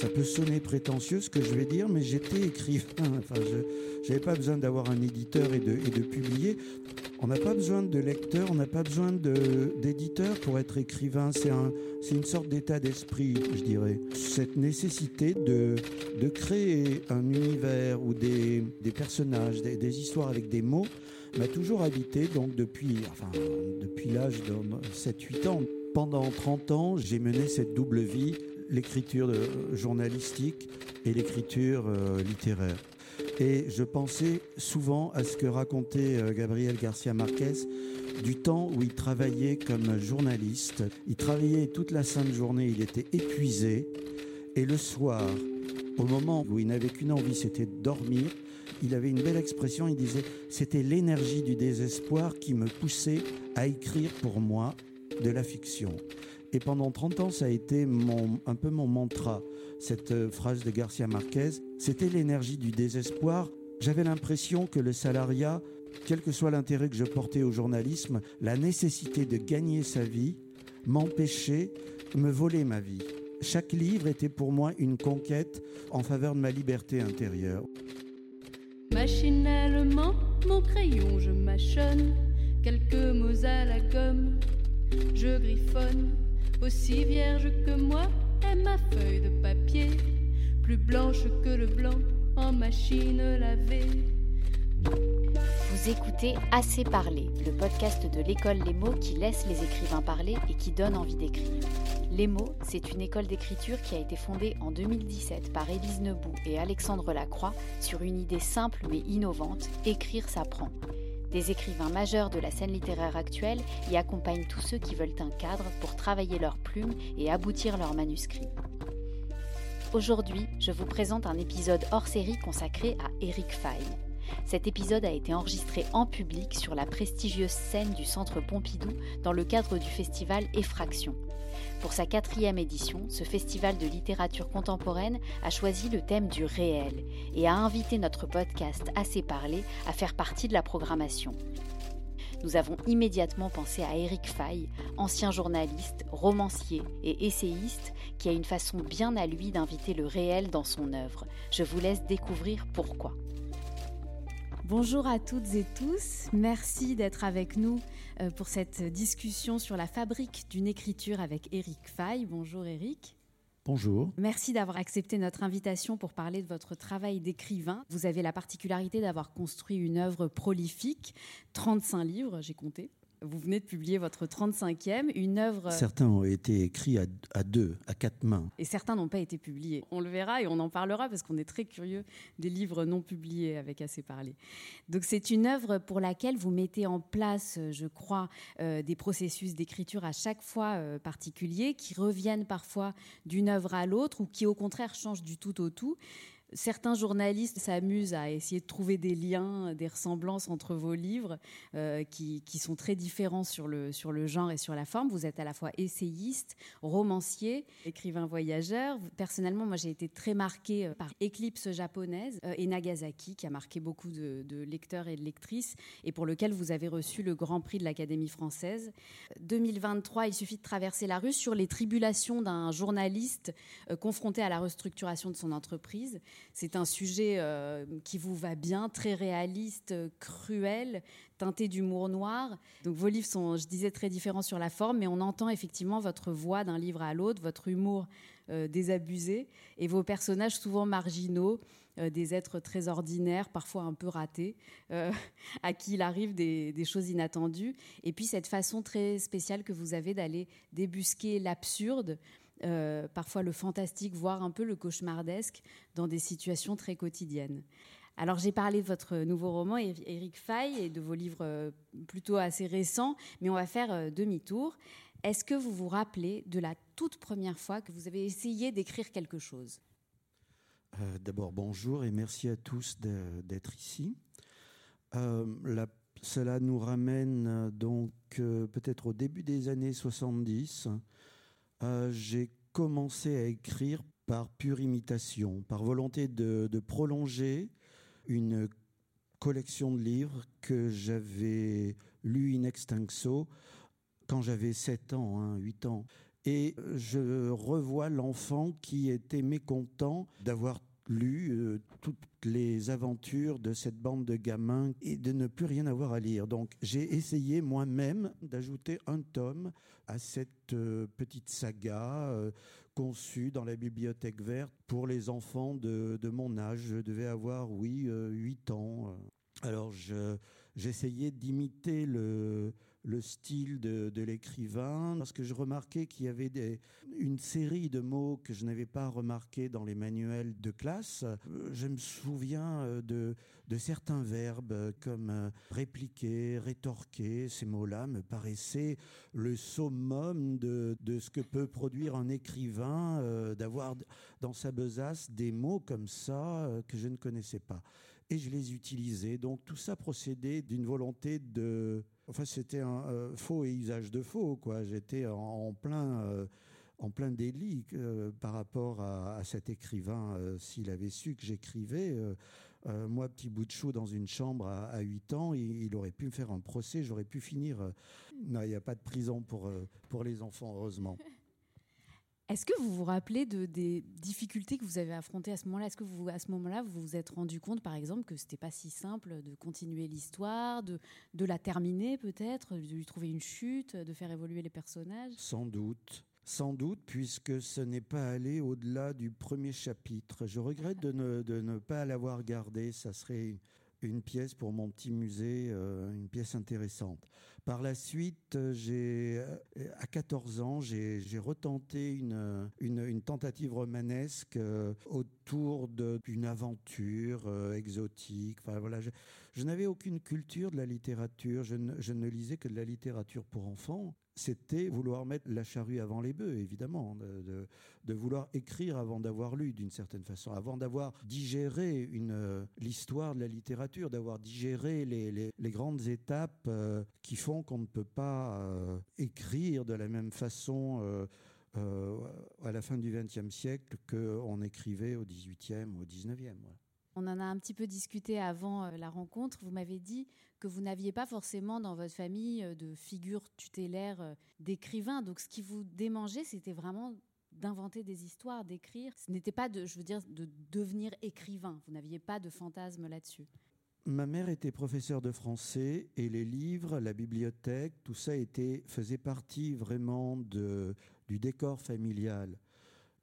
Ça peut sonner prétentieux ce que je vais dire, mais j'étais écrivain. Enfin, je n'avais pas besoin d'avoir un éditeur et de, publier. On n'a pas besoin de lecteur, on n'a pas besoin d'éditeur pour être écrivain. C'est un, une sorte d'état d'esprit, je dirais. Cette nécessité de, créer un univers ou des, personnages, des, histoires avec des mots m'a toujours habité, donc depuis, depuis l'âge de 7-8 ans. Pendant 30 ans, j'ai mené cette double vie, l'écriture journalistique et l'écriture euh, littéraire. Et je pensais souvent à ce que racontait euh, Gabriel Garcia Marquez du temps où il travaillait comme journaliste. Il travaillait toute la sainte journée, il était épuisé. Et le soir, au moment où il n'avait qu'une envie, c'était de dormir, il avait une belle expression, il disait, c'était l'énergie du désespoir qui me poussait à écrire pour moi de la fiction. Et pendant 30 ans, ça a été mon, un peu mon mantra, cette euh, phrase de Garcia Marquez. C'était l'énergie du désespoir. J'avais l'impression que le salariat, quel que soit l'intérêt que je portais au journalisme, la nécessité de gagner sa vie m'empêchait, me voler ma vie. Chaque livre était pour moi une conquête en faveur de ma liberté intérieure. Machinalement, mon crayon, je mâchonne quelques mots à la gomme. Je griffonne, aussi vierge que moi est ma feuille de papier, plus blanche que le blanc en machine lavée. Vous écoutez Assez parler, le podcast de l'école Les mots qui laisse les écrivains parler et qui donne envie d'écrire. Les mots, c'est une école d'écriture qui a été fondée en 2017 par Élise Nebout et Alexandre Lacroix sur une idée simple mais innovante, écrire s'apprend. Des écrivains majeurs de la scène littéraire actuelle y accompagnent tous ceux qui veulent un cadre pour travailler leurs plumes et aboutir leurs manuscrits. Aujourd'hui, je vous présente un épisode hors série consacré à Eric Fay. Cet épisode a été enregistré en public sur la prestigieuse scène du Centre Pompidou dans le cadre du festival Effraction. Pour sa quatrième édition, ce festival de littérature contemporaine a choisi le thème du réel et a invité notre podcast Assez parlé à faire partie de la programmation. Nous avons immédiatement pensé à Eric Fay, ancien journaliste, romancier et essayiste, qui a une façon bien à lui d'inviter le réel dans son œuvre. Je vous laisse découvrir pourquoi. Bonjour à toutes et tous, merci d'être avec nous euh, pour cette discussion sur la fabrique d'une écriture avec Eric Fay. Bonjour Eric. Bonjour. Merci d'avoir accepté notre invitation pour parler de votre travail d'écrivain. Vous avez la particularité d'avoir construit une œuvre prolifique, 35 livres, j'ai compté. Vous venez de publier votre 35e, une œuvre... Certains ont été écrits à, deux, à quatre mains. Et certains n'ont pas été publiés. On le verra et on en parlera parce qu'on est très curieux des livres non publiés avec Assez Parlé. Donc c'est une œuvre pour laquelle vous mettez en place, je crois, euh, des processus d'écriture à chaque fois euh, particuliers qui reviennent parfois d'une œuvre à l'autre ou qui au contraire changent du tout au tout. Certains journalistes s'amusent à essayer de trouver des liens, des ressemblances entre vos livres euh, qui, sont très différents sur le, sur le genre et sur la forme. Vous êtes à la fois essayiste, romancier, écrivain voyageur. Personnellement, moi j'ai été très marquée euh, par Éclipse japonaise euh, et Nagasaki qui a marqué beaucoup de, de, lecteurs et de lectrices et pour lequel vous avez reçu le Grand Prix de l'Académie française. 2023, il suffit de traverser la rue sur les tribulations d'un journaliste confronté à la restructuration de son entreprise. C'est un sujet euh, qui vous va bien, très réaliste, cruel, teinté d'humour noir. Donc vos livres sont, je disais, très différents sur la forme, mais on entend effectivement votre voix d'un livre à l'autre, votre humour euh, désabusé et vos personnages souvent marginaux, euh, des êtres très ordinaires, parfois un peu ratés, à qui il arrive des, choses inattendues. Et puis cette façon très spéciale que vous avez d'aller débusquer l'absurde euh, parfois le fantastique, voire un peu le cauchemardesque dans des situations très quotidiennes. Alors j'ai parlé de votre nouveau roman, Eric Fay, et de vos livres euh, plutôt assez récents, mais on va faire euh, demi-tour. Est-ce que vous vous rappelez de la toute première fois que vous avez essayé d'écrire quelque chose? D'abord, bonjour et merci à tous d'être ici. cela nous ramène donc peut-être au début des années 70 euh, j'ai commencé à écrire par pure imitation, par volonté de, prolonger une collection de livres que j'avais lu in extenso quand j'avais 7 ans, 8 hein, ans. Et je revois l'enfant qui était mécontent d'avoir lu euh, toutes les aventures de cette bande de gamins et de ne plus rien avoir à lire. Donc j'ai essayé moi-même d'ajouter un tome à cette euh, petite saga euh, conçue dans la bibliothèque verte pour les enfants de, de mon âge. Je devais avoir, oui, 8 ans. Alors j'essayais d'imiter le, le style de, l'écrivain, parce que je remarquais qu'il y avait une série de mots que je n'avais pas remarqués dans les manuels de classe. Je me souviens euh, de, certains verbes comme euh, répliquer, rétorquer. Ces mots-là me paraissaient le summum de, ce que peut produire un écrivain, euh, d'avoir dans sa besace des mots comme ça que je ne connaissais pas. Et je les utilisais. Donc tout ça procédait d'une volonté de Enfin, c'était un euh, faux et usage de faux, quoi. J'étais en, plein, euh, plein délit euh, par rapport à, cet écrivain. S'il avait su que j'écrivais, moi, petit bout de chou dans une chambre à, 8 ans, il, aurait pu me faire un procès. J'aurais pu finir. non, il n'y a pas de prison pour, pour les enfants, heureusement. Est-ce que vous vous rappelez de, des difficultés que vous avez affrontées à ce moment-là? Est-ce que vous, à ce moment-là, vous vous êtes rendu compte, par exemple, que c'était pas si simple de continuer l'histoire, de, de la terminer peut-être, de lui trouver une chute, de faire évoluer les personnages? Sans doute. Sans doute, puisque ce n'est pas allé au-delà du premier chapitre. Je regrette de ne, de ne pas l'avoir gardé. Ça serait une pièce pour mon petit musée, euh, une pièce intéressante. Par la suite, j'ai, euh, à 14 ans, j'ai, retenté une, tentative romanesque euh, autour d'une aventure exotique. Enfin, voilà, je, n'avais aucune culture de la littérature. Je ne, lisais que de la littérature pour enfants c'était vouloir mettre la charrue avant les bœufs, évidemment, de, vouloir écrire avant d'avoir lu, d'une certaine façon, avant d'avoir digéré l'histoire de la littérature, d'avoir digéré les, grandes étapes euh, qui font qu'on ne peut pas euh, écrire de la même façon. Euh, à la fin du XXe siècle qu'on écrivait au XVIIIe ou au XIXe. On en a un petit peu discuté avant euh, la rencontre. Vous m'avez dit que vous n'aviez pas forcément dans votre famille euh, de figure tutélaire euh, d'écrivain. Donc ce qui vous démangeait, c'était vraiment d'inventer des histoires, d'écrire. Ce n'était pas, je veux dire, de devenir écrivain. Vous n'aviez pas de fantasme là-dessus. Ma mère était professeure de français et les livres, la bibliothèque, tout ça était, faisait partie vraiment de, du décor familial.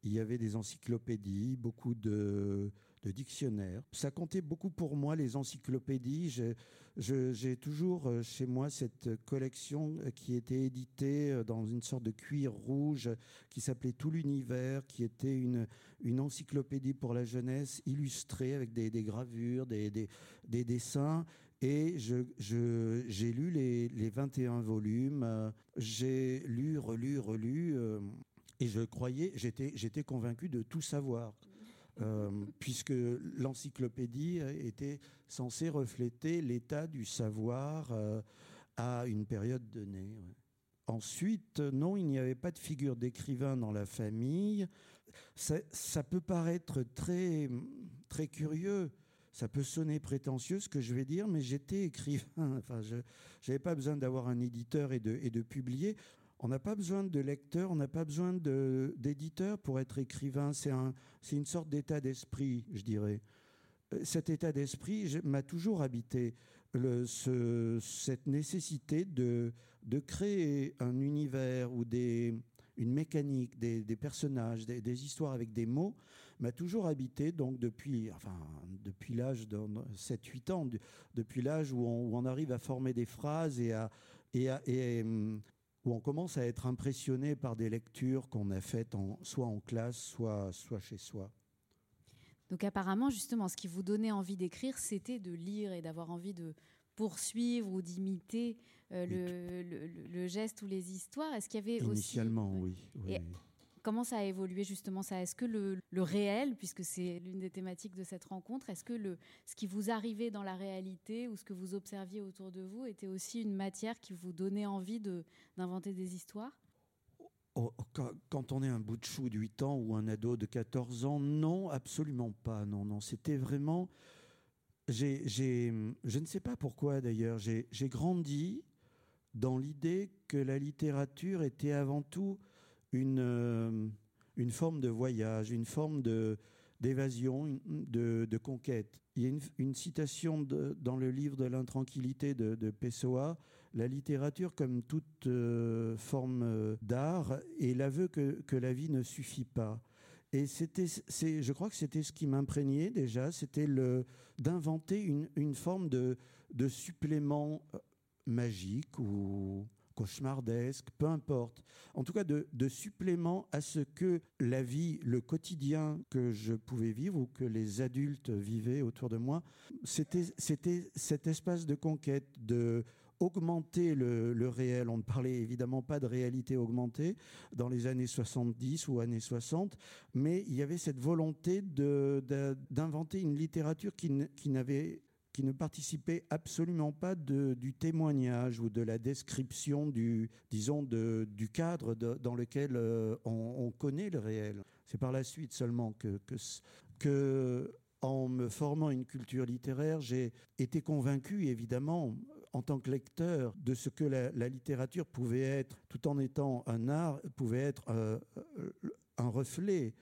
Il y avait des encyclopédies, beaucoup de, de dictionnaires. Ça comptait beaucoup pour moi, les encyclopédies. J'ai toujours euh, chez moi cette collection euh, qui était éditée euh, dans une sorte de cuir rouge qui s'appelait Tout l'univers, qui était une, une encyclopédie pour la jeunesse illustrée avec des, gravures, des, des, dessins. Et j'ai je, lu les, les 21 volumes. J'ai lu, relu, relu. et je croyais, j'étais convaincu de tout savoir. Euh, puisque l'encyclopédie était censée refléter l'état du savoir euh, à une période donnée. Ensuite, non, il n'y avait pas de figure d'écrivain dans la famille. Ça, peut paraître très, très curieux, ça peut sonner prétentieux ce que je vais dire, mais j'étais écrivain. Enfin, je n'avais pas besoin d'avoir un éditeur et de, et de publier. On n'a pas besoin de lecteur, on n'a pas besoin d'éditeur pour être écrivain. C'est un, une sorte d'état d'esprit, je dirais. Euh, cet état d'esprit m'a toujours habité. Cette nécessité de, créer un univers ou une mécanique, des, personnages, des, histoires avec des mots, m'a toujours habité. Donc depuis, enfin, depuis l'âge de 7-8 ans, depuis l'âge où, on, arrive à former des phrases et à, hum, où on commence à être impressionné par des lectures qu'on a faites en, soit en classe, soit, soit chez soi. Donc apparemment, justement, ce qui vous donnait envie d'écrire, c'était de lire et d'avoir envie de poursuivre ou d'imiter euh, le, le, geste ou les histoires. Est-ce qu'il y avait Initialement, oui. oui. Comment ça a évolué justement ça? Est-ce que le, réel, puisque c'est l'une des thématiques de cette rencontre, est-ce que le, ce qui vous arrivait dans la réalité ou ce que vous observiez autour de vous était aussi une matière qui vous donnait envie d'inventer des histoires? Oh, quand on est un bout de chou de 8 ans ou un ado de 14 ans, non, absolument pas. Non, non, c'était vraiment. J'ai, je ne sais pas pourquoi d'ailleurs, j'ai grandi dans l'idée que la littérature était avant tout une, une forme de voyage, une forme de, d'évasion, de, conquête. Il y a une, citation dans le livre de l'intranquillité de, de, Pessoa, la littérature comme toute euh, forme euh, d'art est l'aveu que, que, la vie ne suffit pas. Et c'était, je crois que c'était ce qui m'imprégnait déjà, c'était le, d'inventer une, une forme de, de supplément euh, magique ou cauchemardesque, peu importe. En tout cas, de, supplément à ce que la vie, le quotidien que je pouvais vivre ou que les adultes vivaient autour de moi, c'était cet espace de conquête, de augmenter le, réel. On ne parlait évidemment pas de réalité augmentée dans les années 70 ou années 60, mais il y avait cette volonté d'inventer une littérature qui n'avait qui ne participait absolument pas du témoignage ou de la description du, disons, du cadre dans lequel euh, on, connaît le réel. C'est par la suite seulement que, en me formant une culture littéraire, j'ai été convaincu, évidemment, en tant que lecteur, de ce que la, littérature pouvait être, tout en étant un art, pouvait être euh, un reflet,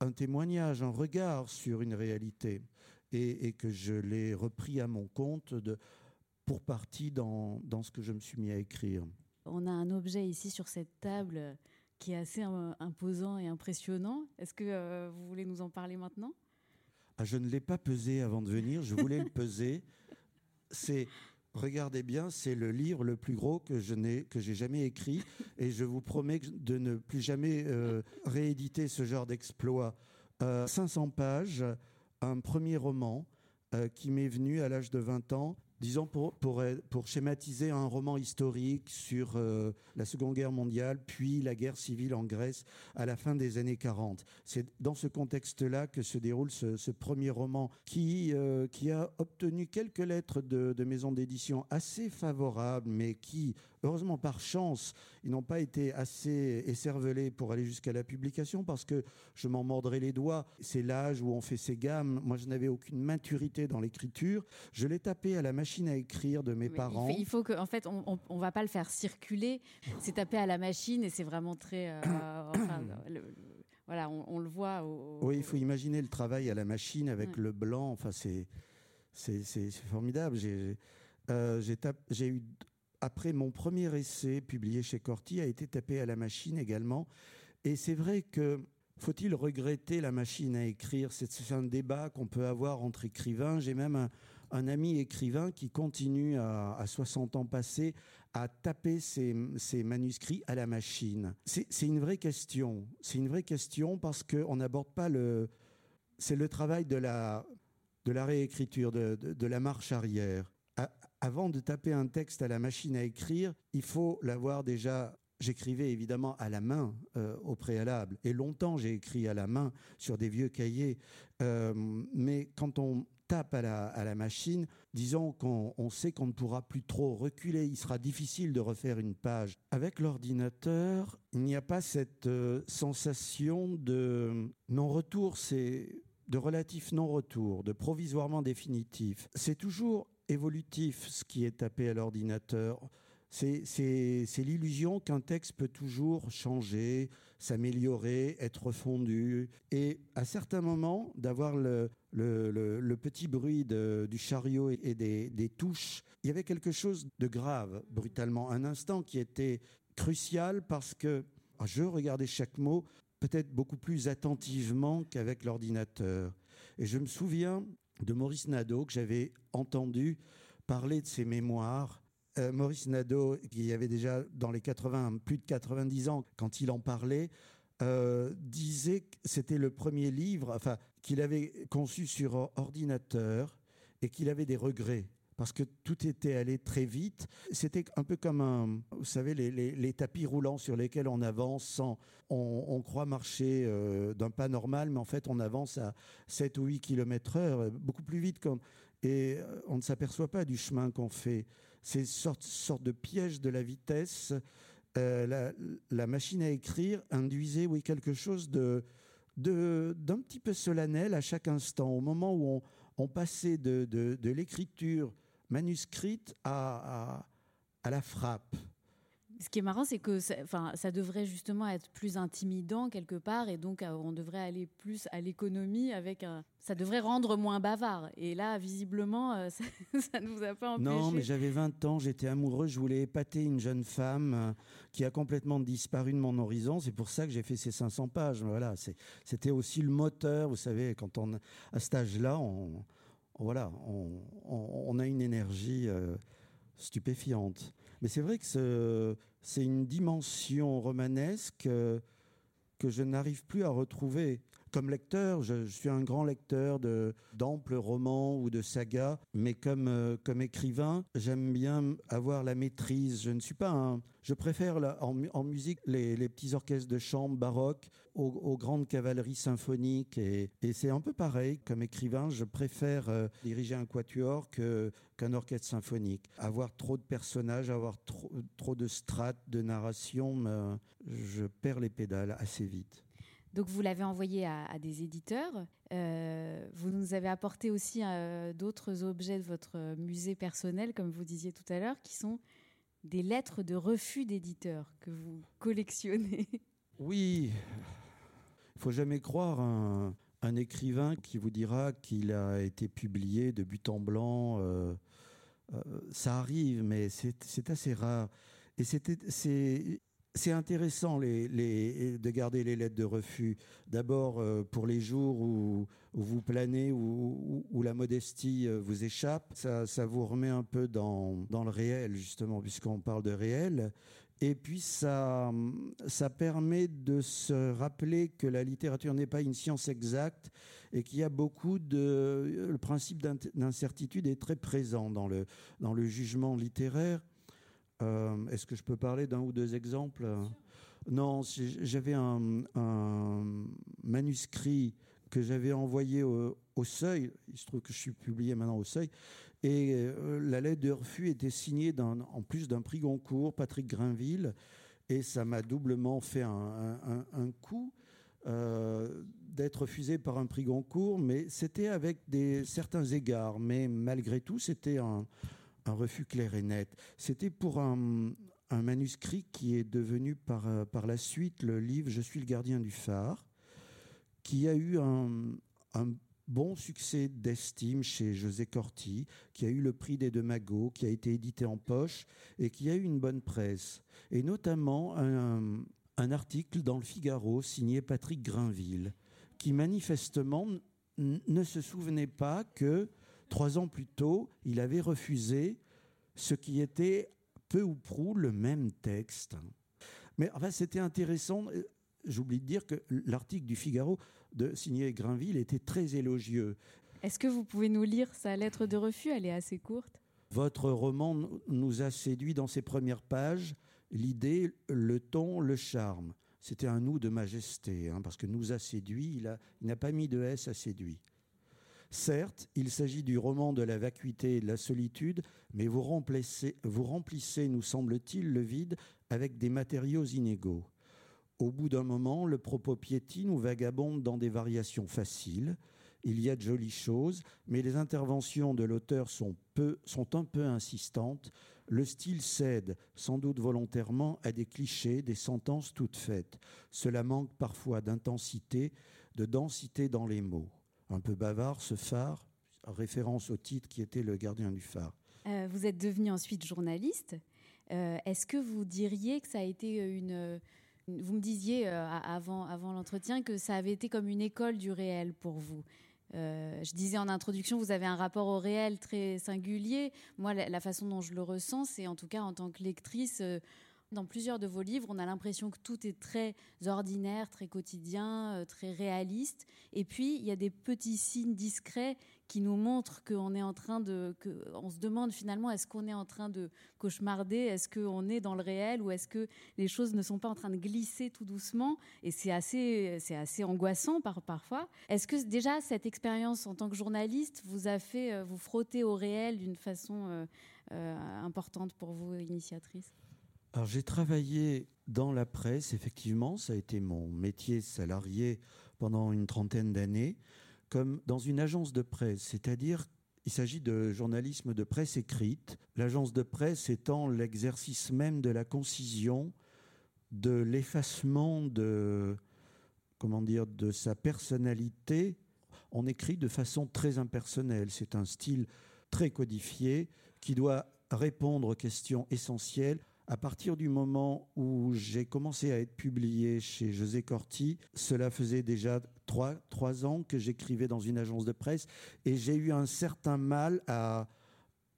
un témoignage, un regard sur une réalité et, que je l'ai repris à mon compte de, pour partie dans, dans, ce que je me suis mis à écrire. On a un objet ici sur cette table qui est assez imposant et impressionnant. Est-ce que euh, vous voulez nous en parler maintenant? Ah, Je ne l'ai pas pesé avant de venir, je voulais le peser. C'est Regardez bien, c'est le livre le plus gros que je n'ai que j'ai jamais écrit et je vous promets de ne plus jamais euh, rééditer ce genre d'exploit. 500 euh, pages, un premier roman euh, qui m'est venu à l'âge de 20 ans disons, pour, pour, schématiser un roman historique sur euh, la Seconde Guerre mondiale, puis la guerre civile en Grèce à la fin des années 40. C'est dans ce contexte-là que se déroule ce, premier roman qui, euh, qui a obtenu quelques lettres de, de maisons d'édition assez favorables, mais qui, heureusement par chance, ils n'ont pas été assez écervelés pour aller jusqu'à la publication parce que je m'en mordrais les doigts. C'est l'âge où on fait ses gammes. Moi, je n'avais aucune maturité dans l'écriture. Je l'ai tapé à la machine à écrire de mes parents. Il faut, qu'en que, en fait, on, on, va pas le faire circuler. C'est tapé à la machine et c'est vraiment très. Euh, voilà, on, le voit. Oui, il faut imaginer le travail à la machine avec le blanc. Enfin, c'est c'est formidable. J'ai euh, j'ai eu après mon premier essai publié chez Corti a été tapé à la machine également. Et c'est vrai que faut-il regretter la machine à écrire? C'est un débat qu'on peut avoir entre écrivains. J'ai même un, ami écrivain qui continue à, 60 ans passés à taper ses, manuscrits à la machine. C'est une vraie question. C'est une vraie question parce qu'on n'aborde pas le. C'est le travail de la, de la réécriture, de, de, la marche arrière. Avant de taper un texte à la machine à écrire, il faut l'avoir déjà J'écrivais évidemment à la main euh, au préalable, et longtemps j'ai écrit à la main sur des vieux cahiers. Euh, mais quand on tape à la, machine, disons qu'on sait qu'on ne pourra plus trop reculer, il sera difficile de refaire une page. Avec l'ordinateur, il n'y a pas cette euh, sensation de non-retour, c'est de relatif non-retour, de provisoirement définitif. C'est toujours évolutif ce qui est tapé à l'ordinateur. C'est l'illusion qu'un texte peut toujours changer, s'améliorer, être fondu. Et à certains moments, d'avoir le, petit bruit du chariot et des, des touches, il y avait quelque chose de grave, brutalement. Un instant qui était crucial parce que ah, je regardais chaque mot peut-être beaucoup plus attentivement qu'avec l'ordinateur. Et je me souviens de Maurice Nadeau que j'avais entendu parler de ses mémoires. Euh, Maurice Nadeau, qui avait déjà dans les 80, plus de 90 ans, quand il en parlait, euh, disait que c'était le premier livre enfin, qu'il avait conçu sur ordinateur et qu'il avait des regrets parce que tout était allé très vite. C'était un peu comme vous savez, les, tapis roulants sur lesquels on avance on, croit marcher euh, d'un pas normal, mais en fait on avance à 7 ou 8 km heure, beaucoup plus vite. Et euh, on ne s'aperçoit pas du chemin qu'on fait. C'est une sorte, de piège de la vitesse. Euh, la, machine à écrire induisait, oui, quelque chose de d'un petit peu solennel à chaque instant. Au moment où on, passait de l'écriture manuscrite à, à, la frappe. Ce qui est marrant, c'est que ça, enfin, ça devrait justement être plus intimidant quelque part, et donc on devrait aller plus à l'économie avec un. Ça devrait rendre moins bavard. Et là, visiblement, ça, ne vous a pas empêché. Non, mais j'avais 20 ans, j'étais amoureux, je voulais épater une jeune femme qui a complètement disparu de mon horizon. C'est pour ça que j'ai fait ces 500 pages. Voilà, c'était aussi le moteur. Vous savez, quand on à cet âge-là, on, voilà, on, a une énergie euh, stupéfiante. Mais c'est vrai que c'est une dimension romanesque euh, que je n'arrive plus à retrouver. Comme lecteur, je, suis un grand lecteur d'amples romans ou de sagas, mais comme euh, comme écrivain, j'aime bien avoir la maîtrise. Je ne suis pas un, je préfère en, musique les, petits orchestres de chambre baroques aux, grandes cavaleries symphoniques et, c'est un peu pareil comme écrivain. Je préfère euh, diriger un quatuor qu'un orchestre symphonique. Avoir trop de personnages, avoir trop, trop de strates de narration, je perds les pédales assez vite. Donc vous l'avez envoyé à, des éditeurs. Euh, vous nous avez apporté aussi euh, d'autres objets de votre musée personnel, comme vous disiez tout à l'heure, qui sont des lettres de refus d'éditeurs que vous collectionnez. Oui, il faut jamais croire un, un, écrivain qui vous dira qu'il a été publié de but en blanc. Euh, ça arrive, mais c'est assez rare. Et c'est c'est intéressant de garder les lettres de refus. D'abord euh, pour les jours où, vous planez, où, la modestie euh, vous échappe, ça, vous remet un peu dans, dans le réel, justement, puisqu'on parle de réel. Et puis ça, ça permet de se rappeler que la littérature n'est pas une science exacte et qu'il y a beaucoup de... Le principe d'incertitude est très présent dans le, dans le jugement littéraire. Euh, est-ce que je peux parler d'un ou deux exemples? Non, j'avais un, manuscrit que j'avais envoyé au, Seuil. Il se trouve que je suis publié maintenant au Seuil. Et euh, la lettre de refus était signée en plus d'un prix Goncourt, Patrick Grinville. Et ça m'a doublement fait un, coup. Euh, d'être refusé par un prix Goncourt, mais c'était avec des, certains égards. Mais malgré tout, c'était un, un refus clair et net. C'était pour un, manuscrit qui est devenu par, euh, par la suite le livre Je suis le gardien du phare, qui a eu un, bon succès d'estime chez José Corti, qui a eu le prix des deux magots, qui a été édité en poche et qui a eu une bonne presse. Et notamment un, un article dans le Figaro signé Patrick Grinville, qui manifestement ne se souvenait pas que Trois ans plus tôt, il avait refusé ce qui était peu ou prou le même texte. Mais enfin, c'était intéressant. J'oublie de dire que l'article du Figaro de signé Grinville était très élogieux. Est-ce que vous pouvez nous lire sa lettre de refus? Elle est assez courte. Votre roman nous a séduit dans ses premières pages. L'idée, le ton, le charme. C'était un nous de majesté, hein, parce que nous a séduit, il n'a pas mis de S à séduit. Certes, il s'agit du roman de la vacuité et de la solitude, mais vous remplissez, nous semble-t-il, le vide avec des matériaux inégaux. Au bout d'un moment, le propos piétine ou vagabonde dans des variations faciles. Il y a de jolies choses, mais les interventions de l'auteur sont, sont un peu insistantes. Le style cède, sans doute volontairement, à des clichés, des sentences toutes faites. Cela manque parfois d'intensité, de densité dans les mots un peu bavard, ce phare, référence au titre qui était Le gardien du phare. Euh, vous êtes devenu ensuite journaliste. Euh, est-ce que vous diriez que ça a été une... Vous me disiez euh, avant, l'entretien que ça avait été comme une école du réel pour vous? je disais en introduction, vous avez un rapport au réel très singulier. Moi, la, la façon dont je le ressens, c'est en tout cas en tant que lectrice dans plusieurs de vos livres, on a l'impression que tout est très ordinaire, très quotidien, euh, très réaliste. Et puis, il y a des petits signes discrets qui nous montrent qu'on est en train de. Que, se demande finalement est-ce qu'on est en train de cauchemarder? Est-ce qu'on est dans le réel? Ou est-ce que les choses ne sont pas en train de glisser tout doucement? Et c'est assez, c'est assez angoissant par, parfois. Est-ce que déjà cette expérience en tant que journaliste vous a fait euh, vous frotter au réel d'une façon euh, importante pour vous, initiatrice? Alors j'ai travaillé dans la presse, effectivement, ça a été mon métier salarié pendant une trentaine d'années, comme dans une agence de presse, c'est-à-dire Il s'agit de journalisme de presse écrite, l'agence de presse étant l'exercice même de la concision, de l'effacement de comment dire de sa personnalité. On écrit de façon très impersonnelle. C'est un style très codifié qui doit répondre aux questions essentielles. À partir du moment où j'ai commencé à être publié chez José Corti, cela faisait déjà trois, trois ans que j'écrivais dans une agence de presse et j'ai eu un certain mal à,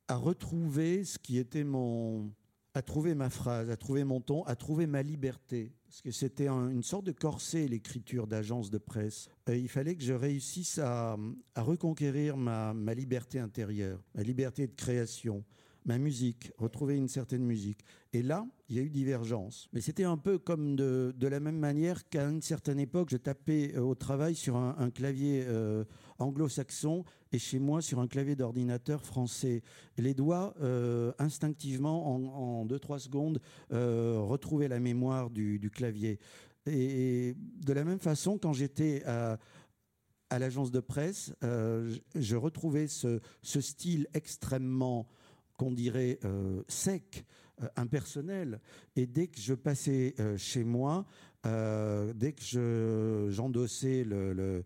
à retrouver ce qui était mon, à trouver ma phrase, à trouver mon ton, à trouver ma liberté. Parce que c'était une sorte de corset, l'écriture d'agence de presse. il fallait que je réussisse à, à reconquérir ma, ma, liberté intérieure, ma liberté de création, ma musique, retrouver une certaine musique. Et là, il y a eu divergence. Mais c'était un peu comme de, la même manière qu'à une certaine époque, je tapais euh, au travail sur un, clavier euh, anglo-saxon et chez moi sur un clavier d'ordinateur français. Les doigts, euh, instinctivement, en 2-3 secondes, retrouvaient la mémoire du, clavier. Et de la même façon, quand j'étais à, l'agence de presse, je retrouvais ce style extrêmement qu'on dirait euh, sec, euh, impersonnel. Et dès que je passais euh, chez moi, dès que j'endossais le le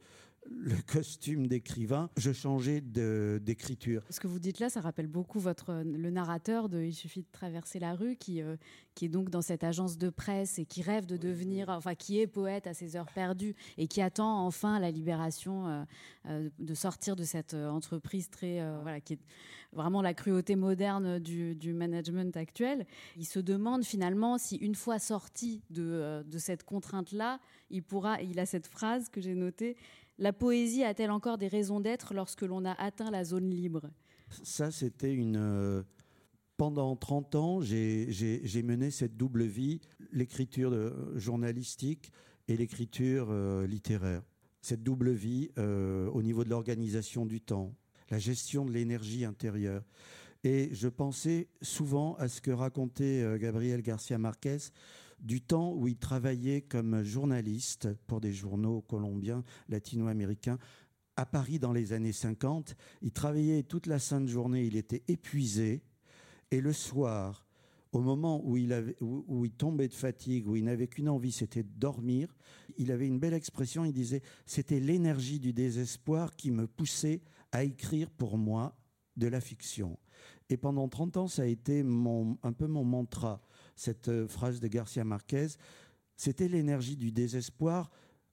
costume d'écrivain, je changeais d'écriture. Ce que vous dites là, ça rappelle beaucoup votre, le narrateur de Il suffit de traverser la rue, qui, euh, qui est donc dans cette agence de presse et qui rêve de devenir, enfin qui est poète à ses heures perdues et qui attend enfin la libération euh, euh, de sortir de cette entreprise très, voilà, qui est vraiment la cruauté moderne du, du, management actuel. Il se demande finalement si une fois sorti de, de cette contrainte-là, il pourra, il a cette phrase que j'ai notée, la poésie a-t-elle encore des raisons d'être lorsque l'on a atteint la zone libre? Ça, c'était une... Euh, pendant 30 ans, j'ai mené cette double vie, l'écriture journalistique et l'écriture euh, littéraire. Cette double vie euh, au niveau de l'organisation du temps, la gestion de l'énergie intérieure. Et je pensais souvent à ce que racontait Gabriel Garcia Marquez du temps où il travaillait comme journaliste pour des journaux colombiens, latino-américains, à Paris dans les années 50. Il travaillait toute la sainte journée, il était épuisé. Et le soir, au moment où il, tombait de fatigue, où il n'avait qu'une envie, c'était de dormir, il avait une belle expression, il disait, c'était l'énergie du désespoir qui me poussait à écrire pour moi de la fiction. Et pendant 30 ans, ça a été un peu mon mantra cette euh, phrase de Garcia Marquez, c'était l'énergie du désespoir.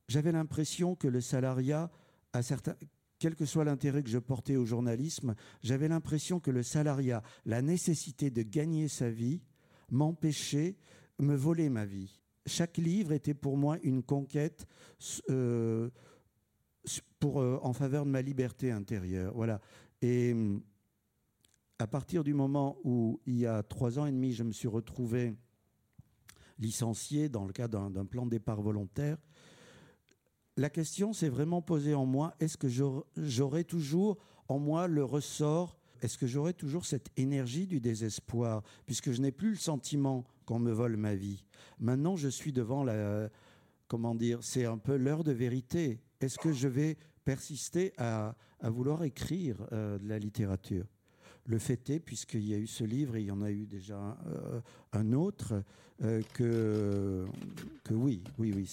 J'avais l'impression que le salariat, à certains, quel que soit l'intérêt que je portais au journalisme, j'avais l'impression que le salariat, la nécessité de gagner sa vie, m'empêchait, me voler ma vie. Chaque livre était pour moi une conquête euh, pour, euh, en faveur de ma liberté intérieure. Voilà. Et hum, à partir du moment où, il y a trois ans et demi, je me suis retrouvé licencié dans le cadre d'un plan de départ volontaire, la question s'est vraiment posée en moi, est-ce que j'aurai toujours en moi le ressort, est-ce que j'aurai toujours cette énergie du désespoir, puisque je n'ai plus le sentiment qu'on me vole ma vie. Maintenant, je suis devant la... Comment dire C'est un peu l'heure de vérité. Est-ce que je vais persister à, vouloir écrire euh, de la littérature? Le fait est, puisqu'il y a eu ce livre, et il y en a eu déjà un, euh, autre, euh, que, oui, oui, oui,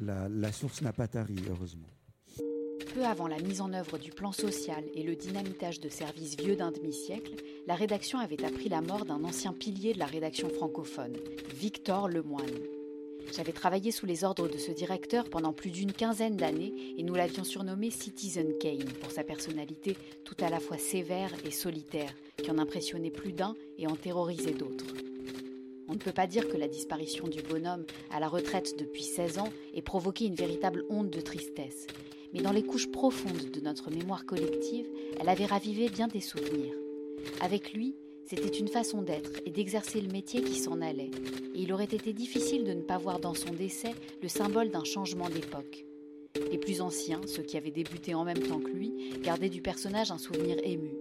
la, source n'a pas tari, heureusement. Peu avant la mise en œuvre du plan social et le dynamitage de services vieux d'un demi-siècle, la rédaction avait appris la mort d'un ancien pilier de la rédaction francophone, Victor Lemoine. J'avais travaillé sous les ordres de ce directeur pendant plus d'une quinzaine d'années et nous l'avions surnommé Citizen Kane pour sa personnalité tout à la fois sévère et solitaire, qui en impressionnait plus d'un et en terrorisait d'autres. On ne peut pas dire que la disparition du bonhomme à la retraite depuis 16 ans ait provoqué une véritable honte de tristesse, mais dans les couches profondes de notre mémoire collective, elle avait ravivé bien des souvenirs. Avec lui, c'était une façon d'être et d'exercer le métier qui s'en allait, et il aurait été difficile de ne pas voir dans son décès le symbole d'un changement d'époque. Les plus anciens, ceux qui avaient débuté en même temps que lui, gardaient du personnage un souvenir ému.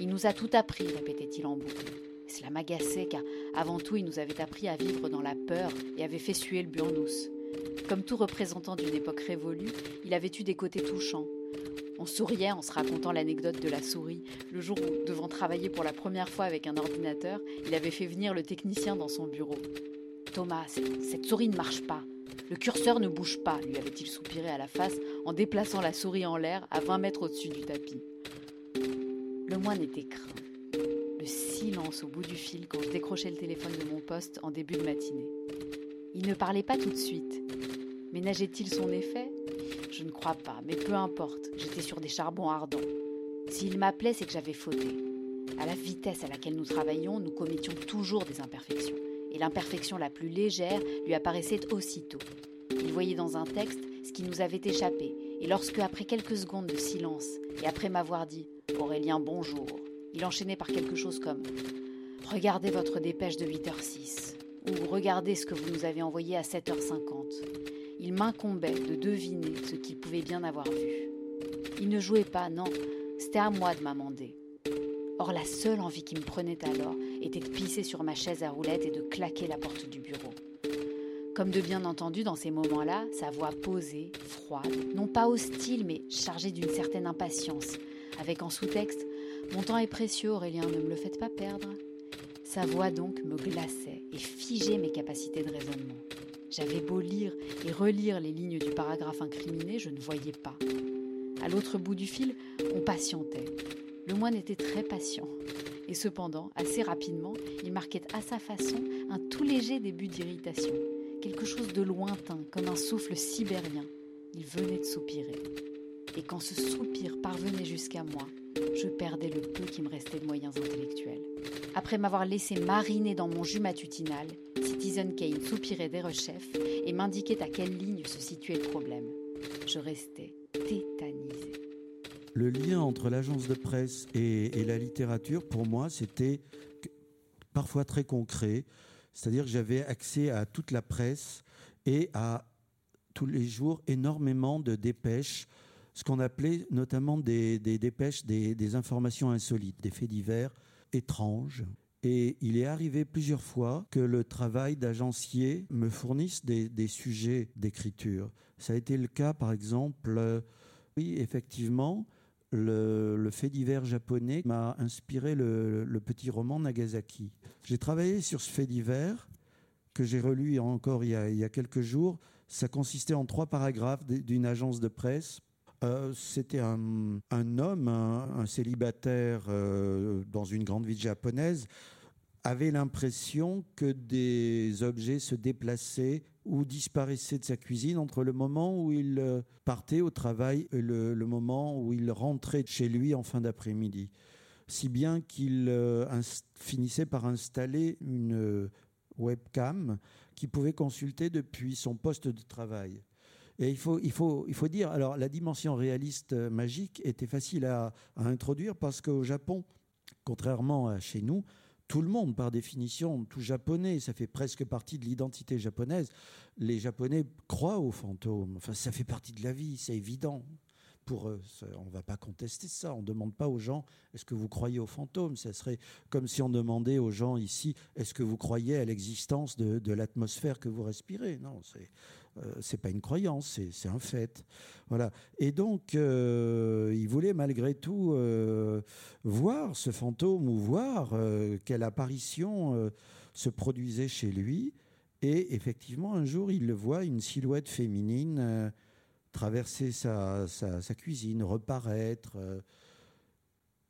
Il nous a tout appris, répétait-il en boucle. Cela m'agaçait car, avant tout, il nous avait appris à vivre dans la peur et avait fait suer le burnous. Comme tout représentant d'une époque révolue, il avait eu des côtés touchants. On souriait en se racontant l'anecdote de la souris, le jour où, devant travailler pour la première fois avec un ordinateur, il avait fait venir le technicien dans son bureau. Thomas, cette souris ne marche pas. Le curseur ne bouge pas, lui avait-il soupiré à la face en déplaçant la souris en l'air à 20 mètres au-dessus du tapis. Le moine était craint. Le silence au bout du fil quand je décrochais le téléphone de mon poste en début de matinée. Il ne parlait pas tout de suite. Ménageait-il son effet? Je ne crois pas, mais peu importe, j'étais sur des charbons ardents. S'il m'appelait, c'est que j'avais fauté. À la vitesse à laquelle nous travaillions, nous commettions toujours des imperfections et l'imperfection la plus légère lui apparaissait aussitôt. Il voyait dans un texte ce qui nous avait échappé, et lorsque, après quelques secondes de silence, et après m'avoir dit Aurélien, bonjour, il enchaînait par quelque chose comme Regardez votre dépêche de 8h06, ou regardez ce que vous nous avez envoyé à 7h50. Il m'incombait de deviner ce qu'il pouvait bien avoir vu. Il ne jouait pas, non, c'était à moi de m'amender. Or, la seule envie qui me prenait alors était de pisser sur ma chaise à roulettes et de claquer la porte du bureau. Comme de bien entendu, dans ces moments-là, sa voix posée, froide, non pas hostile, mais chargée d'une certaine impatience, avec en sous-texte Mon temps est précieux, Aurélien, ne me le faites pas perdre. Sa voix donc me glaçait et figeait mes capacités de raisonnement. J'avais beau lire et relire les lignes du paragraphe incriminé, je ne voyais pas. À l'autre bout du fil, on patientait. Le moine était très patient. Et cependant, assez rapidement, il marquait à sa façon un tout léger début d'irritation, quelque chose de lointain, comme un souffle sibérien. Il venait de soupirer. Et quand ce soupir parvenait jusqu'à moi, je perdais le peu qui me restait de moyens intellectuels. Après m'avoir laissé mariner dans mon jus matutinal, Citizen Kane soupirait des rechefs et m'indiquait à quelle ligne se situait le problème. Je restais tétanisé le lien entre l'agence de presse et, la littérature, pour moi, c'était parfois très concret. C'est-à-dire que j'avais accès à toute la presse et à tous les jours énormément de dépêches, ce qu'on appelait notamment des, dépêches, des, informations insolites, des faits divers étranges. Et il est arrivé plusieurs fois que le travail d'agencier me fournisse des, sujets d'écriture. Ça a été le cas, par exemple, euh, oui, effectivement, le, fait divers japonais m'a inspiré le, petit roman Nagasaki. J'ai travaillé sur ce fait divers que j'ai relu encore il y, a, quelques jours. Ça consistait en trois paragraphes d'une agence de presse. Euh, c'était un, homme, un, célibataire euh, dans une grande ville japonaise, avait l'impression que des objets se déplaçaient ou disparaissait de sa cuisine entre le moment où il euh, partait au travail et le, moment où il rentrait chez lui en fin d'après-midi. Si bien qu'il finissait par installer une webcam qu'il pouvait consulter depuis son poste de travail. Et il faut, il faut, il faut dire, alors la dimension réaliste magique était facile à introduire parce qu'au Japon, contrairement à chez nous, tout le monde, par définition, tout japonais, ça fait presque partie de l'identité japonaise. Les Japonais croient aux fantômes. Enfin, ça fait partie de la vie, c'est évident. Pour eux, on ne va pas contester ça. On ne demande pas aux gens est-ce que vous croyez aux fantômes Ça serait comme si on demandait aux gens ici est-ce que vous croyez à l'existence de, de l'atmosphère que vous respirez? Non, euh, c'est pas une croyance, c'est un fait. Voilà. Et donc, euh, il voulait malgré tout euh, voir ce fantôme ou voir quelle apparition se produisait chez lui. Et effectivement, un jour, il le voit, une silhouette féminine traverser sa, cuisine, reparaître.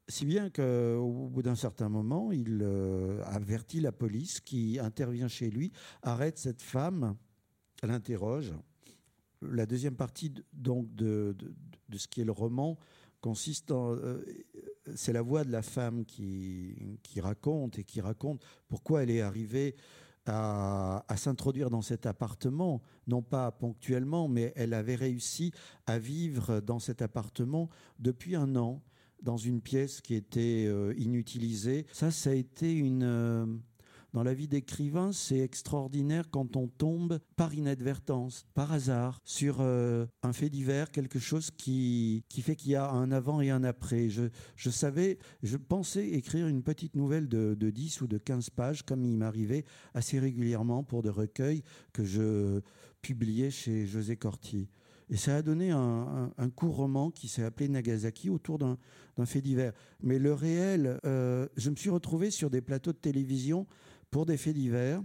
si bien qu'au bout d'un certain moment, il avertit la police qui intervient chez lui, arrête cette femme l'interroge. La deuxième partie donc de, ce qui est le roman consiste en... Euh, c'est la voix de la femme qui, qui raconte et qui raconte pourquoi elle est arrivée à, à s'introduire dans cet appartement, non pas ponctuellement, mais elle avait réussi à vivre dans cet appartement depuis un an, dans une pièce qui était euh, inutilisée. Ça, ça a été une, euh, dans la vie d'écrivain, c'est extraordinaire quand on tombe par inadvertance, par hasard, sur euh, un fait divers, quelque chose qui, qui fait qu'il y a un avant et un après. Je, je savais, je pensais écrire une petite nouvelle de, de 10 ou de 15 pages, comme il m'arrivait assez régulièrement pour des recueils que je publiais chez José Corti. Et ça a donné un, court roman qui s'est appelé Nagasaki autour d'un fait divers. Mais le réel, euh, je me suis retrouvé sur des plateaux de télévision pour des faits divers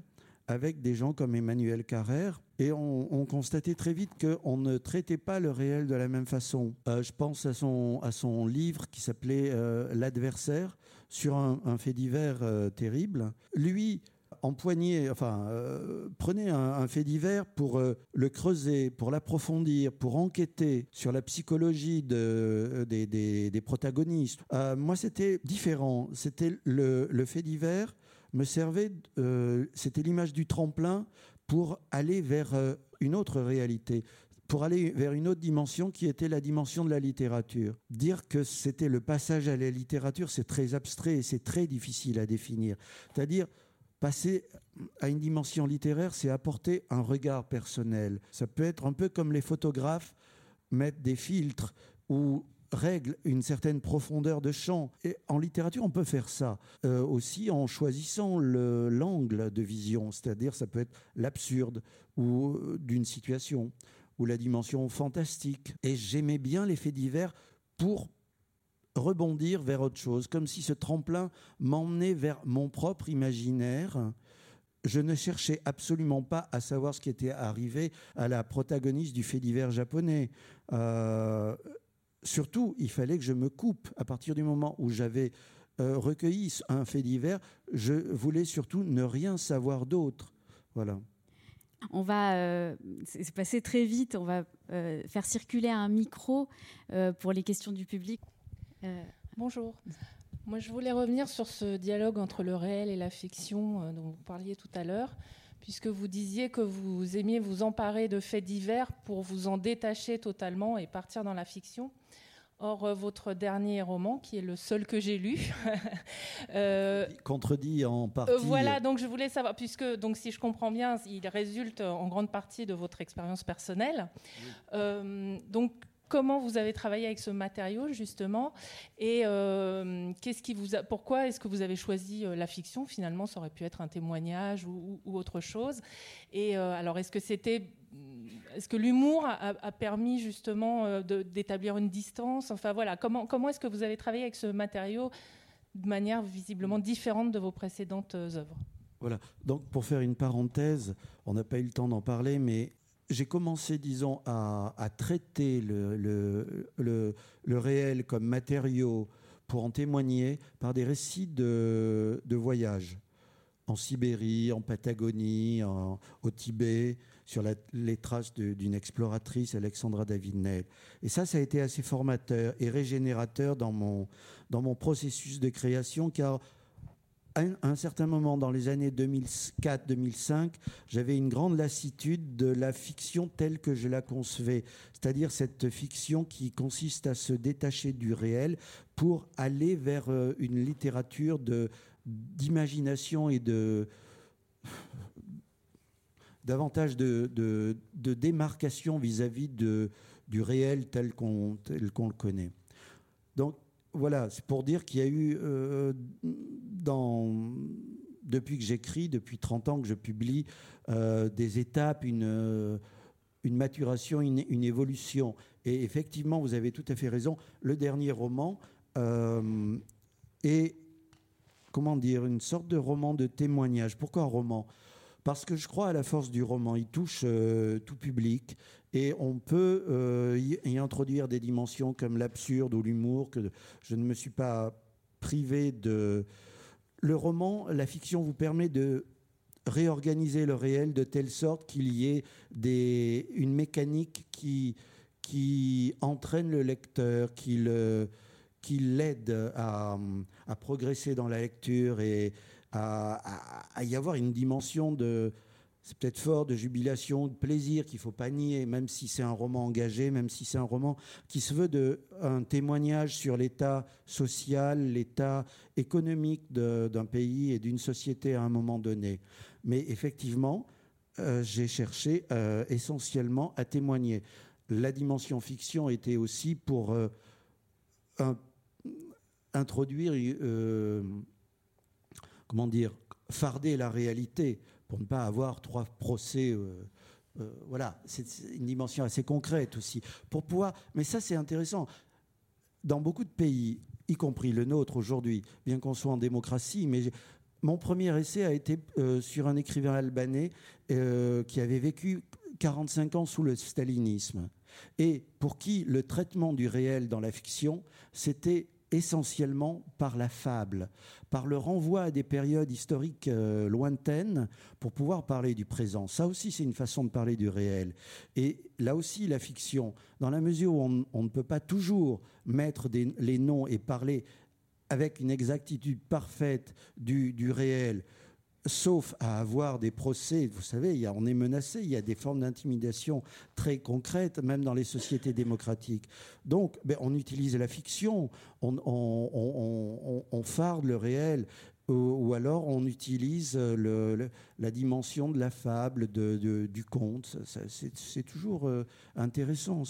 avec des gens comme Emmanuel Carrère et on, constatait très vite qu'on ne traitait pas le réel de la même façon. Euh, je pense à son, à son livre qui s'appelait euh, L'adversaire sur un, fait divers terrible. Lui, empoignez, enfin, euh, prenez un, fait divers pour euh, le creuser, pour l'approfondir, pour enquêter sur la psychologie de, des, protagonistes. Euh, moi, c'était différent. C'était le, le, fait divers me servait, c'était l'image du tremplin pour aller vers une autre réalité pour aller vers une autre dimension qui était la dimension de la littérature. Dire que c'était le passage à la littérature, c'est très abstrait et c'est très difficile à définir. C'est-à-dire, passer à une dimension littéraire, c'est apporter un regard personnel. Ça peut être un peu comme les photographes mettent des filtres ou règlent une certaine profondeur de champ. Et en littérature, on peut faire ça euh, aussi en choisissant l'angle de vision, c'est-à-dire ça peut être l'absurde ou euh, d'une situation ou la dimension fantastique. Et j'aimais bien les faits divers pour rebondir vers autre chose, comme si ce tremplin m'emmenait vers mon propre imaginaire. Je ne cherchais absolument pas à savoir ce qui était arrivé à la protagoniste du fait divers japonais. Euh, surtout, il fallait que je me coupe. À partir du moment où j'avais euh, recueilli un fait divers, je voulais surtout ne rien savoir d'autre. Voilà. On va, euh, c'est passé très vite, on va faire circuler un micro pour les questions du public. Euh, bonjour. Moi, je voulais revenir sur ce dialogue entre le réel et la fiction euh, dont vous parliez tout à l'heure, puisque vous disiez que vous aimiez vous emparer de faits divers pour vous en détacher totalement et partir dans la fiction. Or, euh, votre dernier roman, qui est le seul que j'ai lu, contredit en partie. voilà, donc je voulais savoir, puisque donc si je comprends bien, il résulte en grande partie de votre expérience personnelle. donc, comment vous avez travaillé avec ce matériau justement et euh, qu'est-ce qui vous a, pourquoi est-ce que vous avez choisi euh, la fiction finalement ça aurait pu être un témoignage ou, autre chose. Et euh, alors est-ce que c'était est-ce que l'humour a, permis justement d'établir une distance? Enfin voilà comment comment est-ce que vous avez travaillé avec ce matériau de manière visiblement différente de vos précédentes œuvres? Voilà. Donc, pour faire une parenthèse, on n'a pas eu le temps d'en parler, mais j'ai commencé, disons, à, traiter le, le, le, réel comme matériau pour en témoigner par des récits de, de voyage en Sibérie, en Patagonie, au Tibet, sur les traces d'une exploratrice, Alexandra David-Neil. Et ça, ça a été assez formateur et régénérateur dans mon, dans mon processus de création, car à un certain moment dans les années 2004-2005, j'avais une grande lassitude de la fiction telle que je la concevais, c'est-à-dire cette fiction qui consiste à se détacher du réel pour aller vers euh, une littérature d'imagination et de davantage de, démarcation vis-à-vis du réel tel qu'on le connaît. Donc voilà, c'est pour dire qu'il y a eu, euh, depuis que j'écris, depuis 30 ans que je publie, euh, des étapes, une, euh, maturation, une, évolution. Et effectivement, vous avez tout à fait raison, le dernier roman est, comment dire, une sorte de roman de témoignage. Pourquoi un roman? Parce que je crois à la force du roman. Il touche tout public. Et on peut euh, y, introduire des dimensions comme l'absurde ou l'humour, que je ne me suis pas privé de... Le roman, la fiction vous permet de réorganiser le réel de telle sorte qu'il y ait une mécanique qui, entraîne le lecteur, qui l'aide à, progresser dans la lecture et à y avoir une dimension de, c'est peut-être fort de jubilation, de plaisir qu'il faut pas nier, même si c'est un roman engagé, même si c'est un roman qui se veut de, un témoignage sur l'état social, l'état économique d'un pays et d'une société à un moment donné. Mais effectivement, euh, j'ai cherché euh, essentiellement à témoigner. La dimension fiction était aussi pour euh, introduire, comment dire, farder la réalité pour ne pas avoir trois procès euh, voilà, c'est une dimension assez concrète aussi. Pour pouvoir, mais ça c'est intéressant. Dans beaucoup de pays, y compris le nôtre aujourd'hui, bien qu'on soit en démocratie, mais mon premier essai a été sur un écrivain albanais qui avait vécu 45 ans sous le stalinisme et pour qui le traitement du réel dans la fiction, c'était essentiellement par la fable, par le renvoi à des périodes historiques euh, lointaines pour pouvoir parler du présent. Ça aussi, c'est une façon de parler du réel. Et là aussi, la fiction, dans la mesure où on, ne peut pas toujours mettre les noms et parler avec une exactitude parfaite du réel, sauf à avoir des procès, vous savez, on est menacé, il y a des formes d'intimidation très concrètes, même dans les sociétés démocratiques. Donc, ben, on utilise la fiction, on, farde le réel, ou, alors on utilise la dimension de la fable, du conte. C'est toujours euh, intéressant.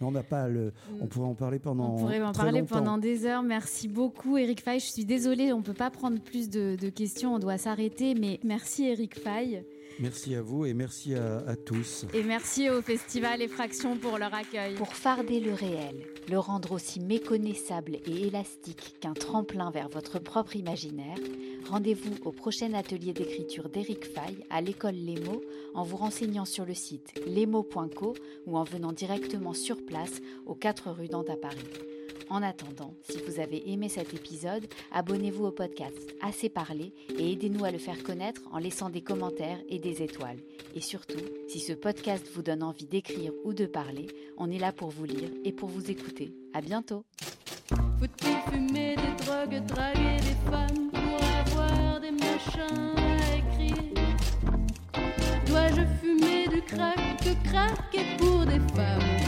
On n'a pas le. On mm. pourrait en parler pendant. On pourrait en parler pendant des heures. Merci beaucoup, Eric Fay. Je suis désolée, on ne peut pas prendre plus de, questions. On doit s'arrêter. Mais merci, Eric Fay. Merci à vous et merci à, tous. Et merci au Festival Effraction pour leur accueil. Pour farder le réel, le rendre aussi méconnaissable et élastique qu'un tremplin vers votre propre imaginaire, rendez-vous au prochain atelier d'écriture d'Eric Fay à l'école Les Mots en vous renseignant sur le site lesmots.co ou en venant directement sur place aux 4 rue Dante à Paris. En attendant, si vous avez aimé cet épisode, abonnez-vous au podcast Assez parlé et aidez-nous à le faire connaître en laissant des commentaires et des étoiles. Et surtout, si ce podcast vous donne envie d'écrire ou de parler, on est là pour vous lire et pour vous écouter. À bientôt. Dois-je fumer du crack, pour des femmes?